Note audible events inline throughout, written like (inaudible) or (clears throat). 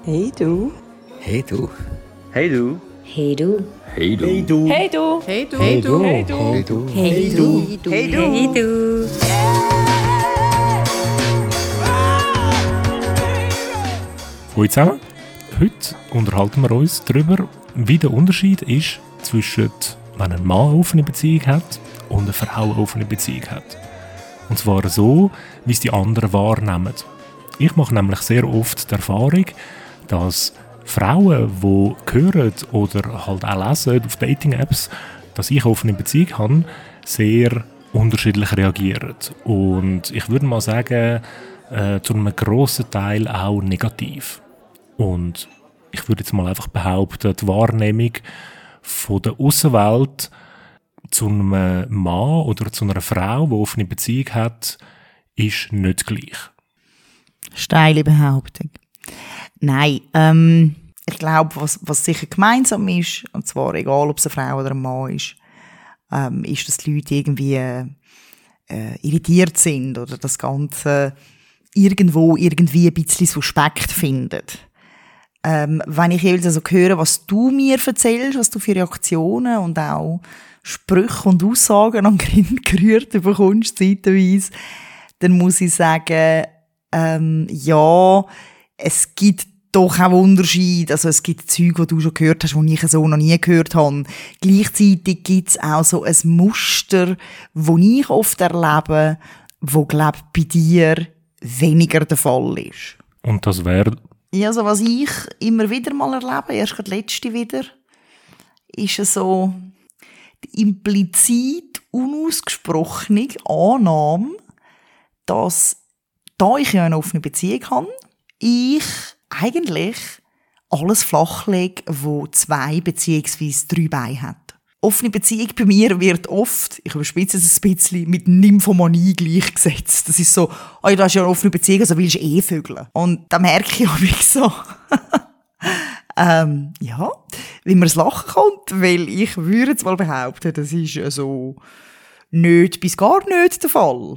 Hey du. Hey du. Hey du. Hey du. Hey du. Hey du. Hey du. Hey du. Hey du. Hey du. Hey du. Hey du. Hey du. Hey du. Hallo zusammen. Heute unterhalten wir uns darüber, wie der Unterschied ist zwischen, wenn ein Mann eine offene Beziehung hat und eine Frau eine offene Beziehung hat. Und zwar so, wie es die anderen wahrnehmen. Ich mache nämlich sehr oft die Erfahrung, dass Frauen, die hören oder halt auch lesen auf Dating-Apps, dass ich offene Beziehung habe, sehr unterschiedlich reagieren. Und ich würde mal sagen, äh, zu einem grossen Teil auch negativ. Und ich würde jetzt mal einfach behaupten, die Wahrnehmung von der Außenwelt zu einem Mann oder zu einer Frau, die offene Beziehung hat, ist nicht gleich. Steile Behauptung. Nein, ähm, ich glaube, was, was sicher gemeinsam ist, und zwar egal, ob es eine Frau oder ein Mann ist, ähm, ist, dass die Leute irgendwie äh, irritiert sind oder das Ganze irgendwo irgendwie ein bisschen suspekt finden. Ähm, wenn ich jeweils also höre, was du mir erzählst, was du für Reaktionen und auch Sprüche und Aussagen an Grind (laughs) gerührt bekommst, zeitweise, dann muss ich sagen, ähm, ja, es gibt doch auch Unterschiede. Also es gibt Zeug, die du schon gehört hast, die ich so noch nie gehört habe. Gleichzeitig gibt es auch so ein Muster, das ich oft erlebe, wo glaube bei dir weniger der Fall ist. Und das wäre, Ja, also was ich immer wieder mal erlebe, erst gerade letzte wieder, ist es so die implizit unausgesprochene Annahme, dass da ich ja eine offene Beziehung habe, ich eigentlich alles flachlege, wo zwei beziehungsweise drei Beine hat. Offene Beziehung bei mir wird oft, ich überspitze es ein bisschen, mit Nymphomanie gleichgesetzt. Das ist so, oh, ja, du hast ja eine offene Beziehung, also willst du eh vögeln. Und da merke ich (laughs) auch so, (laughs) ähm, ja, wie man es lachen kommt, weil ich würde jetzt mal behaupten, das ist so nicht bis gar nicht der Fall.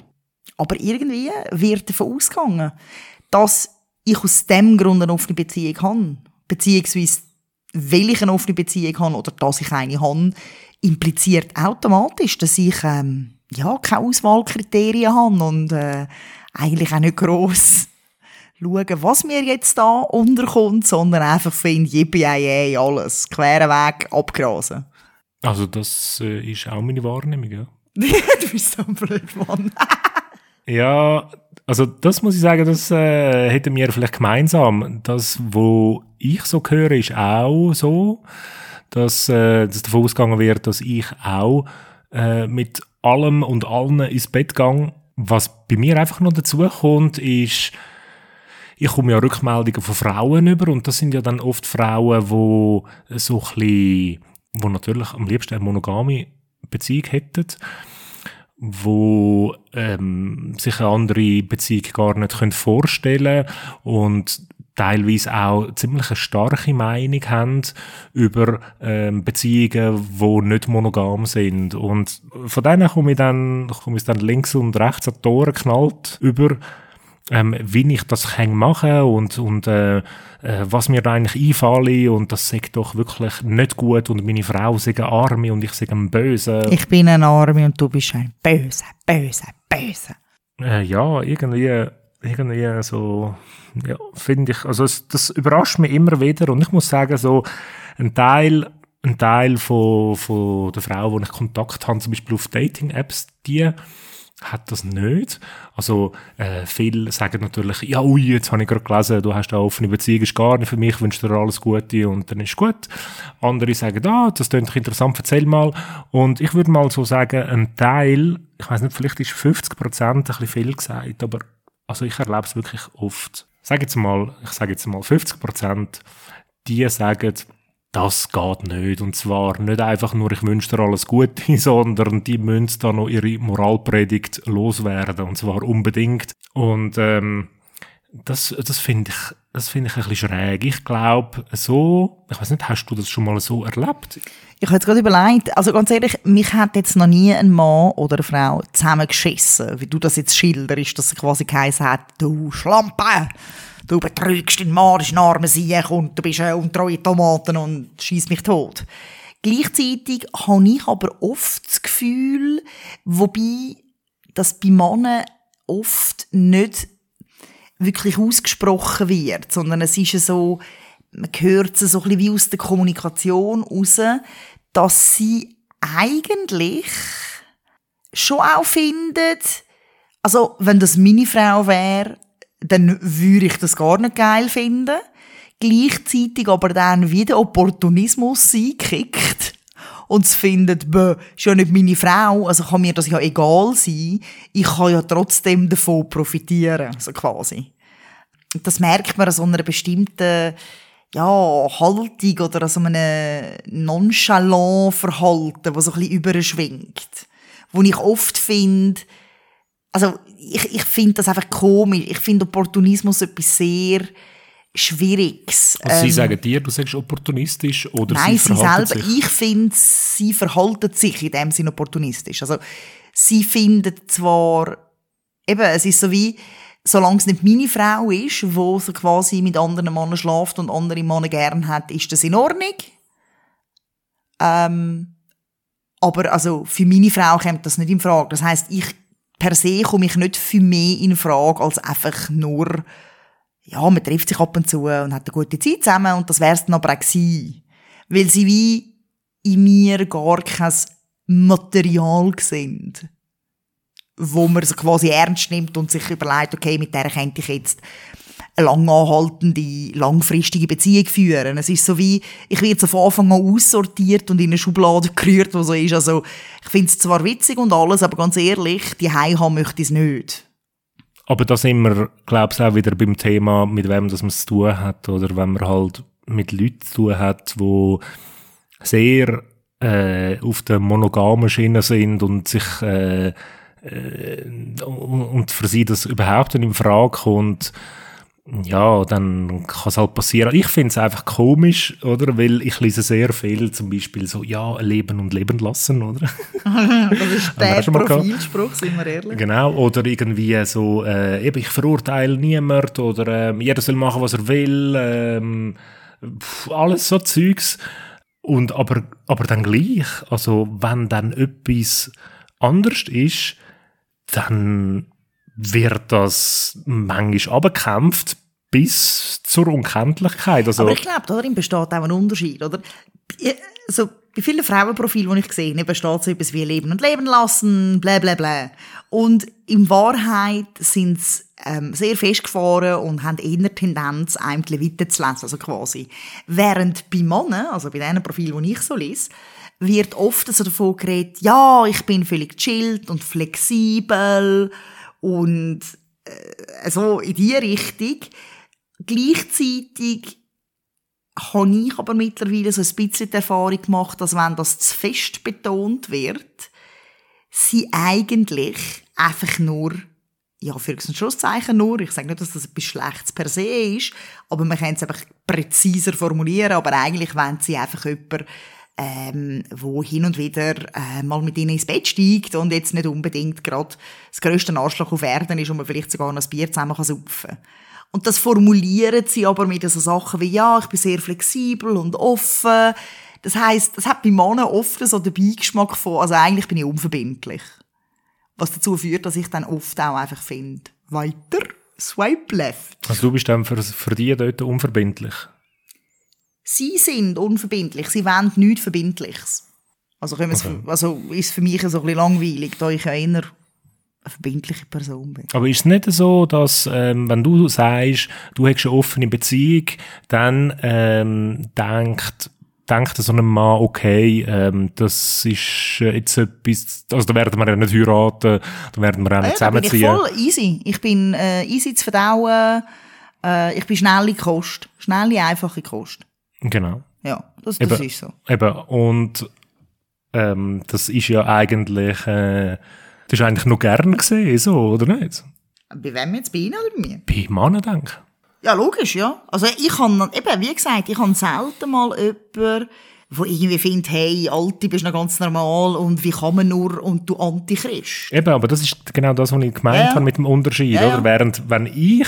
Aber irgendwie wird davon ausgegangen, dass ich aus dem Grund eine offene Beziehung habe. Beziehungsweise, weil ich eine offene Beziehung habe oder dass ich eine habe, impliziert automatisch, dass ich ähm, ja, keine Auswahlkriterien habe und äh, eigentlich auch nicht gross (laughs) schauen, was mir jetzt da unterkommt, sondern einfach finde, yippie alles, queren Weg, abgrasen. also das äh, ist auch meine Wahrnehmung, ja. (laughs) du bist so ein blöd Mann. Ja, also das muss ich sagen, das äh, hätten wir vielleicht gemeinsam. Das, wo ich so höre, ist auch so, dass, äh, dass davon ausgegangen wird, dass ich auch äh, mit allem und allen ins Bett gehe. Was bei mir einfach noch dazu kommt, ist, ich komme ja Rückmeldungen von Frauen über und das sind ja dann oft Frauen, wo so ein bisschen, wo natürlich am liebsten eine monogame Beziehung hätten wo ähm, sich eine andere Beziehung gar nicht können vorstellen und teilweise auch ziemlich eine starke Meinung haben über ähm, Beziehungen, die nicht monogam sind. Und von denen komme ich dann, komme ich dann links und rechts an Tore geknallt über, ähm, wie ich das kann machen und, und äh, äh, was mir da eigentlich einfalle und das sagt doch wirklich nicht gut und meine Frau sagt Arme und ich sage ein Böse. Ich bin ein Arme und du bist ein Böse, Böse, Böse. Äh, ja, irgendwie, irgendwie so, ja, finde ich, also es, das überrascht mich immer wieder und ich muss sagen, so ein Teil, ein Teil von, von der Frau, wo ich Kontakt habe, zum Beispiel auf Dating-Apps, die hat das nicht. Also äh, viele sagen natürlich, ja ui, jetzt habe ich gerade gelesen, du hast eine offene Beziehung, ist gar nicht für mich, wünsche dir alles Gute und dann ist gut. Andere sagen, ah, das klingt interessant, erzähl mal. Und ich würde mal so sagen, ein Teil, ich weiß nicht, vielleicht ist 50 Prozent ein bisschen viel gesagt, aber also ich erlebe es wirklich oft. Sag jetzt mal, ich sage jetzt mal 50 Prozent, die sagen, das geht nicht. Und zwar nicht einfach nur, ich wünsche dir alles Gute, (laughs) sondern die müssen da noch ihre Moralpredigt loswerden. Und zwar unbedingt. Und ähm, das, das finde ich, das finde ich ein bisschen schräg. Ich glaube, so, ich weiß nicht, hast du das schon mal so erlebt? Ich habe jetzt gerade überlegt, also ganz ehrlich, mich hat jetzt noch nie ein Mann oder eine Frau zusammengeschissen, wie du das jetzt schilderst, dass sie quasi geheißen hat, du Schlampe, du betrügst den Mann, ist ein armer Sieg und du bist eine untreue Tomaten und schießt mich tot. Gleichzeitig habe ich aber oft das Gefühl, wobei das bei Männern oft nicht wirklich ausgesprochen wird, sondern es ist so, man hört es so ein bisschen wie aus der Kommunikation raus, dass sie eigentlich schon auch findet, also wenn das meine Frau wäre, dann würde ich das gar nicht geil finden. Gleichzeitig aber dann wieder Opportunismus einkickt und es findet, bäh, ist ja nicht meine Frau, also kann mir das ja egal sein. Ich kann ja trotzdem davon profitieren, so quasi. Das merkt man an so einer bestimmten ja, Haltung oder an so einem nonchalant Verhalten, das so ein bisschen überschwingt. Wo ich oft finde, also ich, ich finde das einfach komisch. Ich finde Opportunismus etwas sehr Schwieriges. Also sie Ähm, sagen dir, du sagst opportunistisch oder Nein, sie sie selber. sich? Ich finde, sie verhalten sich in dem Sinne opportunistisch. Also, sie finden zwar, eben, es ist so wie, solange es nicht meine Frau ist, wo so quasi mit anderen Männern schlaft und andere Männer gern hat, ist das in Ordnung. Ähm, aber also, für meine Frau kommt das nicht in Frage. Das heißt, ich per se komme ich nicht für mehr in Frage als einfach nur ja, man trifft sich ab und zu und hat eine gute Zeit zusammen und das wär's dann aber auch gewesen. Weil sie wie in mir gar kein Material sind, wo man so quasi ernst nimmt und sich überlegt, okay, mit der könnte ich jetzt eine lang anhaltende, langfristige Beziehung führen. Es ist so wie, ich werde so von Anfang an aussortiert und in eine Schublade (laughs) gerührt, wo so ist. Also, ich finde es zwar witzig und alles, aber ganz ehrlich, die haben möchte ich es nicht. Aber da sind wir, glaube ich, auch wieder beim Thema, mit wem das man zu tun hat. Oder wenn man halt mit Leuten zu tun hat, die sehr äh, auf der monogamen Schiene sind und sich äh, äh, und für sie das überhaupt nicht in Frage kommt, ja, dann kann es halt passieren. Ich finde es einfach komisch, oder? Weil ich lese sehr viel, zum Beispiel so, ja, leben und leben lassen, oder? (laughs) Das ist der. Profilspruch, sind wir ehrlich. Genau, oder irgendwie so, äh, eben, ich verurteile niemand oder ähm, jeder soll machen, was er will, pf, alles so Zeugs. Und aber, aber dann gleich, also wenn dann etwas anders ist, dann wird das manchmal abgekämpft bis zur Unkenntlichkeit. Also, Aber ich glaube, darin besteht auch ein Unterschied, oder? Also, bei vielen Frauenprofilen, die ich gesehen habe, besteht so etwas wie Leben und Leben lassen, bla bla bla. Und in Wahrheit sind sie ähm, sehr festgefahren und haben eher Tendenz, einem weiterzulesen, also quasi. Während bei Männern, also bei diesen Profilen, die ich so lese, wird oft so davon geredet, ja, ich bin völlig chillt und flexibel und äh, so in die Richtung. Gleichzeitig habe ich aber mittlerweile so ein bisschen die Erfahrung gemacht, dass wenn das zu fest betont wird, sie eigentlich einfach nur, ja, für ein Schlusszeichen nur, ich sage nicht, dass das etwas Schlechtes per se ist, aber man kann es einfach präziser formulieren, aber eigentlich wollen sie einfach jemanden, ähm, wo hin und wieder äh, mal mit ihnen ins Bett steigt und jetzt nicht unbedingt gerade das grösste Arschloch auf Erden ist und man vielleicht sogar noch ein Bier zusammen kann saufen und das formulieren sie aber mit so Sachen wie, ja, ich bin sehr flexibel und offen. Das heisst, das hat bei Männern oft so den Beigeschmack von, also eigentlich bin ich unverbindlich. Was dazu führt, dass ich dann oft auch einfach finde, weiter, swipe left. also du bist dann für, für die dort unverbindlich. Sie sind unverbindlich, sie wollen nichts Verbindliches. Also, können wir es- also ist für mich so ein bisschen langweilig, da ich ja eher eine verbindliche Person bin. Aber ist es nicht so, dass, ähm, wenn du sagst, du hast eine offene Beziehung, dann ähm, denkt, denkt so ein Mann, okay, ähm, das ist äh, jetzt etwas, also da werden wir ja nicht heiraten, da werden wir auch nicht Ja, bin ich zusammenziehen. voll easy. Ich bin äh, easy zu verdauen. Äh, ich bin schnelle Kost. Schnelle, einfache Kost. Genau. Ja, das, das Eben. ist so. Eben, und ähm, das ist ja eigentlich, äh, das ist eigentlich noch gern gesehen, so, oder nicht? Bei wem jetzt? Bei Ihnen oder bei mir? Bei Männern denke ich. Ja, logisch, ja. Also ich kann, eben, wie gesagt, ich habe selten mal jemanden, der irgendwie findet, hey, Alte, bist noch ganz normal und wie kann man nur und du Antichrist. Eben, aber das ist genau das, was ich gemeint Ja, ja. habe mit dem Unterschied, Ja, ja. oder? Während, wenn ich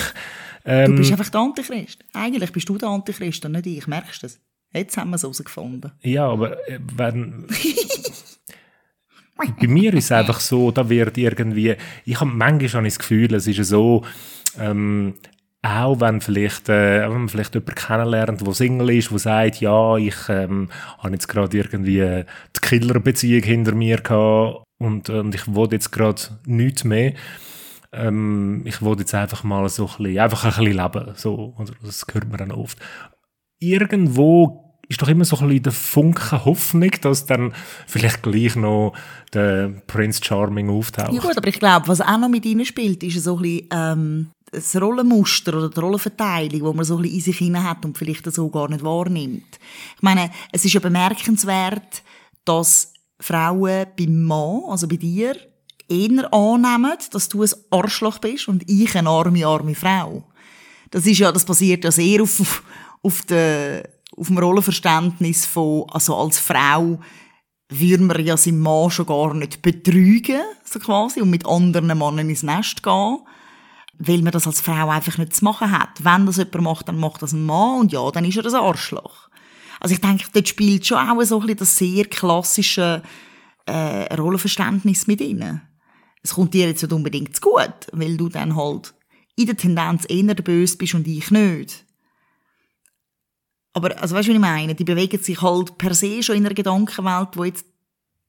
du bist einfach der Antichrist. Eigentlich bist du der Antichrist und nicht ich. Merkst du das? Jetzt haben wir es herausgefunden. Ja, aber äh, wenn... Bei mir ist es einfach so, da wird irgendwie... Ich habe manchmal ich das Gefühl, es ist so... Ähm, auch wenn vielleicht, äh, wenn man vielleicht jemanden kennenlernt, der Single ist, der sagt, ja, ich ähm, habe jetzt gerade irgendwie die Killerbeziehung hinter mir gehabt und, und ich will jetzt gerade nichts mehr. Ähm, ich will jetzt einfach mal so ein bisschen, einfach ein bisschen leben. So, oder das hört man dann oft. Irgendwo ist doch immer so ein bisschen der Funke Hoffnung, dass dann vielleicht gleich noch der Prince Charming auftaucht. Ja gut, aber ich glaube, was auch noch mit ihnen spielt, ist so ein bisschen ähm, das Rollenmuster oder die Rollenverteilung, wo man so ein bisschen in sich hinein hat und vielleicht das so gar nicht wahrnimmt. Ich meine, es ist ja bemerkenswert, dass Frauen beim Mann, also bei dir, eher annehmen, dass du ein Arschloch bist und ich eine arme, arme Frau. Das ist ja, das basiert ja sehr auf, auf, der, auf dem Rollenverständnis von, also als Frau würde man ja seinen Mann schon gar nicht betrügen, so quasi, und mit anderen Männern ins Nest gehen, weil man das als Frau einfach nicht zu machen hat. Wenn das jemand macht, dann macht das ein Mann, und ja, dann ist er ein Arschloch. Also ich denke, dort spielt schon auch so ein bisschen das sehr klassische äh, Rollenverständnis mit rein. Es kommt dir jetzt nicht unbedingt zu gut, weil du dann halt in der Tendenz eher der Böse bist und ich nicht. Aber, also weißt du, was ich meine? Die bewegen sich halt per se schon in einer Gedankenwelt, die jetzt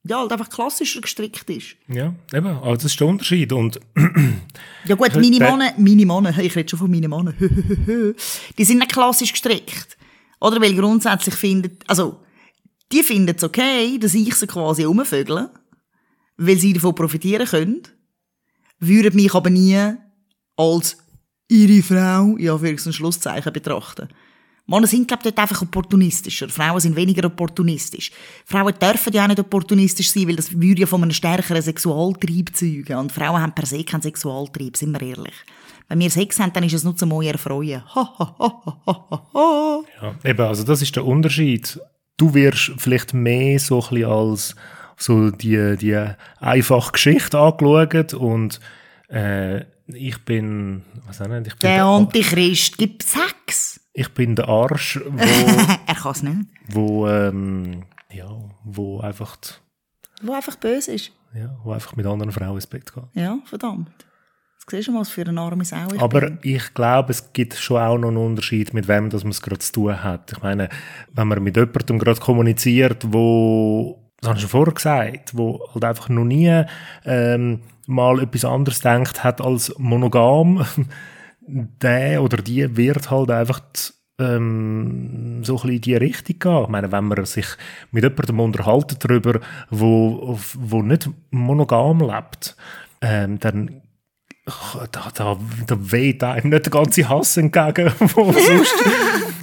ja, halt einfach klassischer gestrickt ist. Ja, eben, also das ist der Unterschied. Und (clears throat) ja gut, meine Männer, meine Männer, ich rede schon von meinen Männern, (laughs) die sind nicht klassisch gestrickt. Oder weil grundsätzlich finden, also, die finden es okay, dass ich sie quasi umvögle, weil sie davon profitieren können, würden mich aber nie als ihre Frau, ja, für ein Schlusszeichen betrachten. Männer sind, glaube ich, dort einfach opportunistischer. Frauen sind weniger opportunistisch. Frauen dürfen ja auch nicht opportunistisch sein, weil das würde ja von einem stärkeren Sexualtrieb zeugen. Und Frauen haben per se keinen Sexualtrieb, sind wir ehrlich. Wenn wir Sex haben, dann ist es nur zum euch erfreuen. (laughs) ja, eben, also das ist der Unterschied. Du wirst vielleicht mehr so ein bisschen als so die, die einfache Geschichte angeschaut und äh, ich bin, was auch nicht, ich bin der, der Antichrist gibt Sex. Ich bin der Arsch, (laughs) wo... er kann es nicht. Wo, ähm, ja, wo einfach... Wo einfach böse ist. Ja, wo einfach mit anderen Frauen ins Bett geht. Ja, verdammt. Das siehst du mal, was für eine arme Sau ich Aber bin. ich glaube, es gibt schon auch noch einen Unterschied, mit wem das man es gerade zu tun hat. Ich meine, wenn man mit jemandem gerade kommuniziert, wo das habe ich schon vorher gesagt, wo halt einfach noch nie ähm, mal etwas anderes denkt hat als monogam, (laughs) der oder die wird halt einfach ähm, so ein bisschen in die Richtung gehen. Ich meine, wenn man sich mit jemandem unterhalten darüber, wo, wo nicht monogam lebt, ähm, dann da, da, da weht einem nicht der ganze Hass entgegen, (laughs) wo sonst,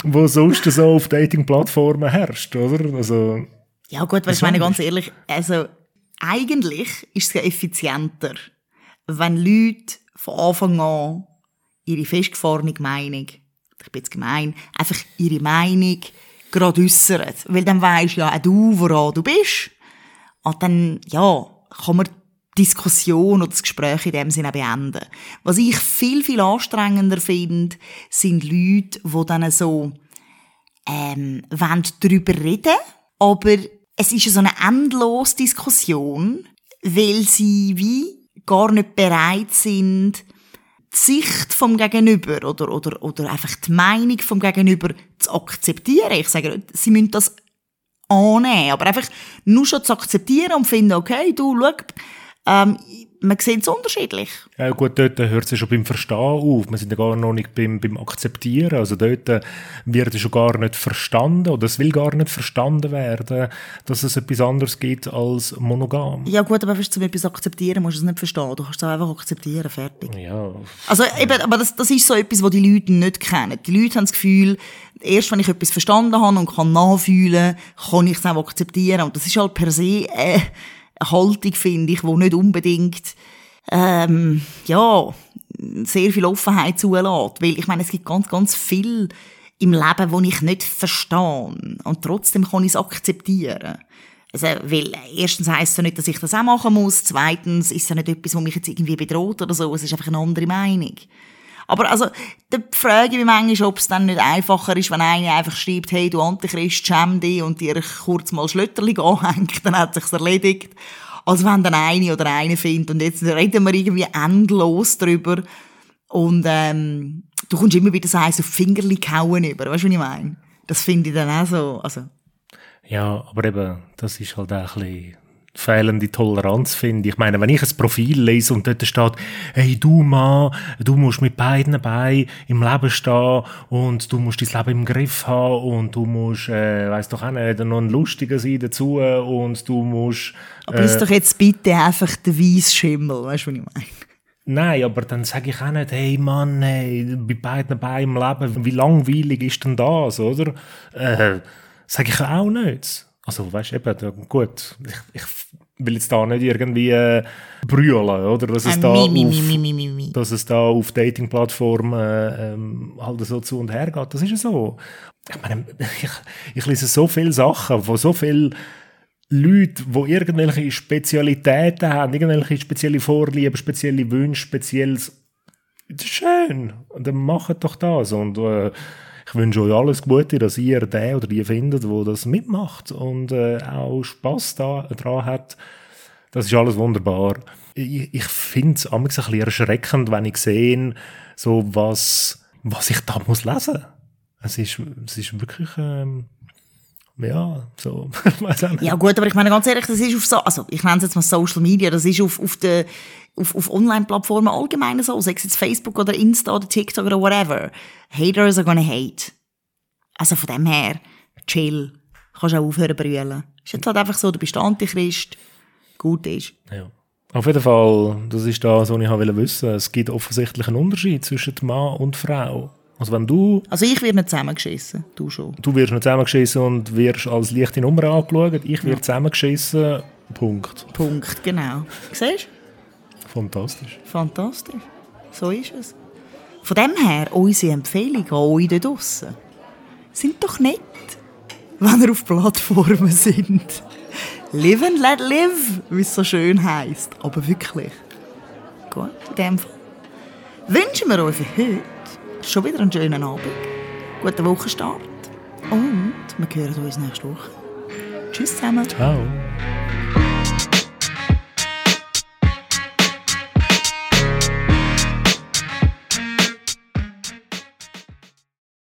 wo sonst so auf Dating-Plattformen herrscht, oder? Also, ja gut, weil ich meine ganz ehrlich, also eigentlich ist es ja effizienter, wenn Leute von Anfang an ihre festgefahrene Meinung, ich bin jetzt gemein, einfach ihre Meinung gerade äußern. Weil dann weisst ja auch du, woran du bist. Und dann, ja, kann man die Diskussion oder das Gespräch in dem Sinne beenden. Was ich viel, viel anstrengender finde, sind Leute, die dann so, ähm, wollen darüber reden, aber es ist so eine endlose Diskussion, weil sie wie gar nicht bereit sind, die Sicht vom Gegenüber oder, oder, oder einfach die Meinung vom Gegenüber zu akzeptieren. Ich sage, sie müssen das annehmen, aber einfach nur schon zu akzeptieren und finden, okay, du, schau, ähm, man sieht es unterschiedlich. Ja gut, dort hört es ja schon beim Verstehen auf. Wir sind ja gar noch nicht beim, beim Akzeptieren. Also dort wird es schon gar nicht verstanden oder es will gar nicht verstanden werden, dass es etwas anderes gibt als monogam. Ja gut, aber wenn du etwas akzeptieren musst du es nicht verstehen. Du kannst es einfach akzeptieren, fertig. Ja. Also eben, aber das, das ist so etwas, was die Leute nicht kennen. Die Leute haben das Gefühl, erst wenn ich etwas verstanden habe und kann nachfühlen, kann ich es auch akzeptieren. Und das ist halt per se... Äh, Haltung, finde ich, die nicht unbedingt, ähm, ja, sehr viel Offenheit zulässt. Weil ich meine, es gibt ganz, ganz viel im Leben, wo ich nicht verstehe. Und trotzdem kann ich es akzeptieren. Also, weil erstens heisst es ja nicht, dass ich das auch machen muss. Zweitens ist es ja nicht etwas, was mich jetzt irgendwie bedroht oder so. Es ist einfach eine andere Meinung. Aber also, da frage mich manchmal, ob es dann nicht einfacher ist, wenn einer einfach schreibt, hey, du Antichrist, schäm dich und dir kurz mal Schlötterling (laughs) anhängt, dann hat sich's erledigt. Als wenn dann eine oder eine findet und jetzt reden wir irgendwie endlos drüber und ähm, du kommst immer wieder so eins auf die Fingerli kauen über, weißt du, was ich meine? Das finde ich dann auch so, also... Ja, aber eben, das ist halt auch ein bisschen fehlende Toleranz, finde ich. Meine, wenn ich ein Profil lese und dort steht, hey, du Mann, du musst mit beiden Beinen im Leben stehen und du musst dein Leben im Griff haben und du musst, äh, weiss doch auch nicht, noch ein Lustiger sein dazu und du musst... Aber ist doch jetzt bitte einfach der Weisschimmel, weißt du, was ich meine? Nein, aber dann sage ich auch nicht, hey Mann, hey, bei beiden Beinen im Leben, wie langweilig ist denn das, oder? Äh, sage ich auch nicht. Also, weißt du, eben, gut, ich, ich will jetzt da nicht irgendwie äh, brüllen, oder? Dass es, da auf, dass es da auf Dating-Plattformen äh, ähm, halt so zu und her geht. Das ist ja so. Ich meine, (laughs) ich, ich lese so viele Sachen von so vielen Leute, die irgendwelche Spezialitäten haben, irgendwelche spezielle Vorlieben, spezielle Wünsche, spezielles. Das ist schön. Und dann macht doch das. Und äh, ich wünsche euch alles Gute, dass ihr den oder die findet, wo das mitmacht und äh, auch Spass da, dran hat. Das ist alles wunderbar. Ich, ich finde es ein bisschen erschreckend, wenn ich sehe, so was, was ich da muss lesen. Es ist, es ist wirklich, ähm, ja, so. (laughs) Ja gut, aber ich meine ganz ehrlich, das ist auf so, also ich nenne es jetzt mal Social Media, das ist auf, auf der auf, auf Online-Plattformen allgemein so, sei es jetzt Facebook oder Insta oder TikTok oder whatever. Haters are gonna hate. Also von dem her, chill. Kannst auch aufhören brüllen. Ist jetzt halt einfach so, du bist Antichrist. Gut ist. Ja. Auf jeden Fall, das ist das, was ich wollte wissen. Es gibt offensichtlich einen Unterschied zwischen Mann und Frau. Also wenn du, Also ich werde nicht zusammengeschissen, du schon. du wirst nicht zusammengeschissen und wirst als leichte Nummer angeschaut, ich werde zusammengeschissen, Punkt. Punkt, genau. Siehst Fantastisch. Fantastisch. So ist es. Von dem her, unsere Empfehlung an euch da draussen. Sind doch nett, wenn ihr auf Plattformen (laughs) sind. Live and let live, wie es so schön heisst. Aber wirklich. Gut, in dem Fall. Wünschen wir euch für heute schon wieder einen schönen Abend. Guten Wochenstart. Und wir hören uns nächste Woche. Tschüss zusammen. Ciao.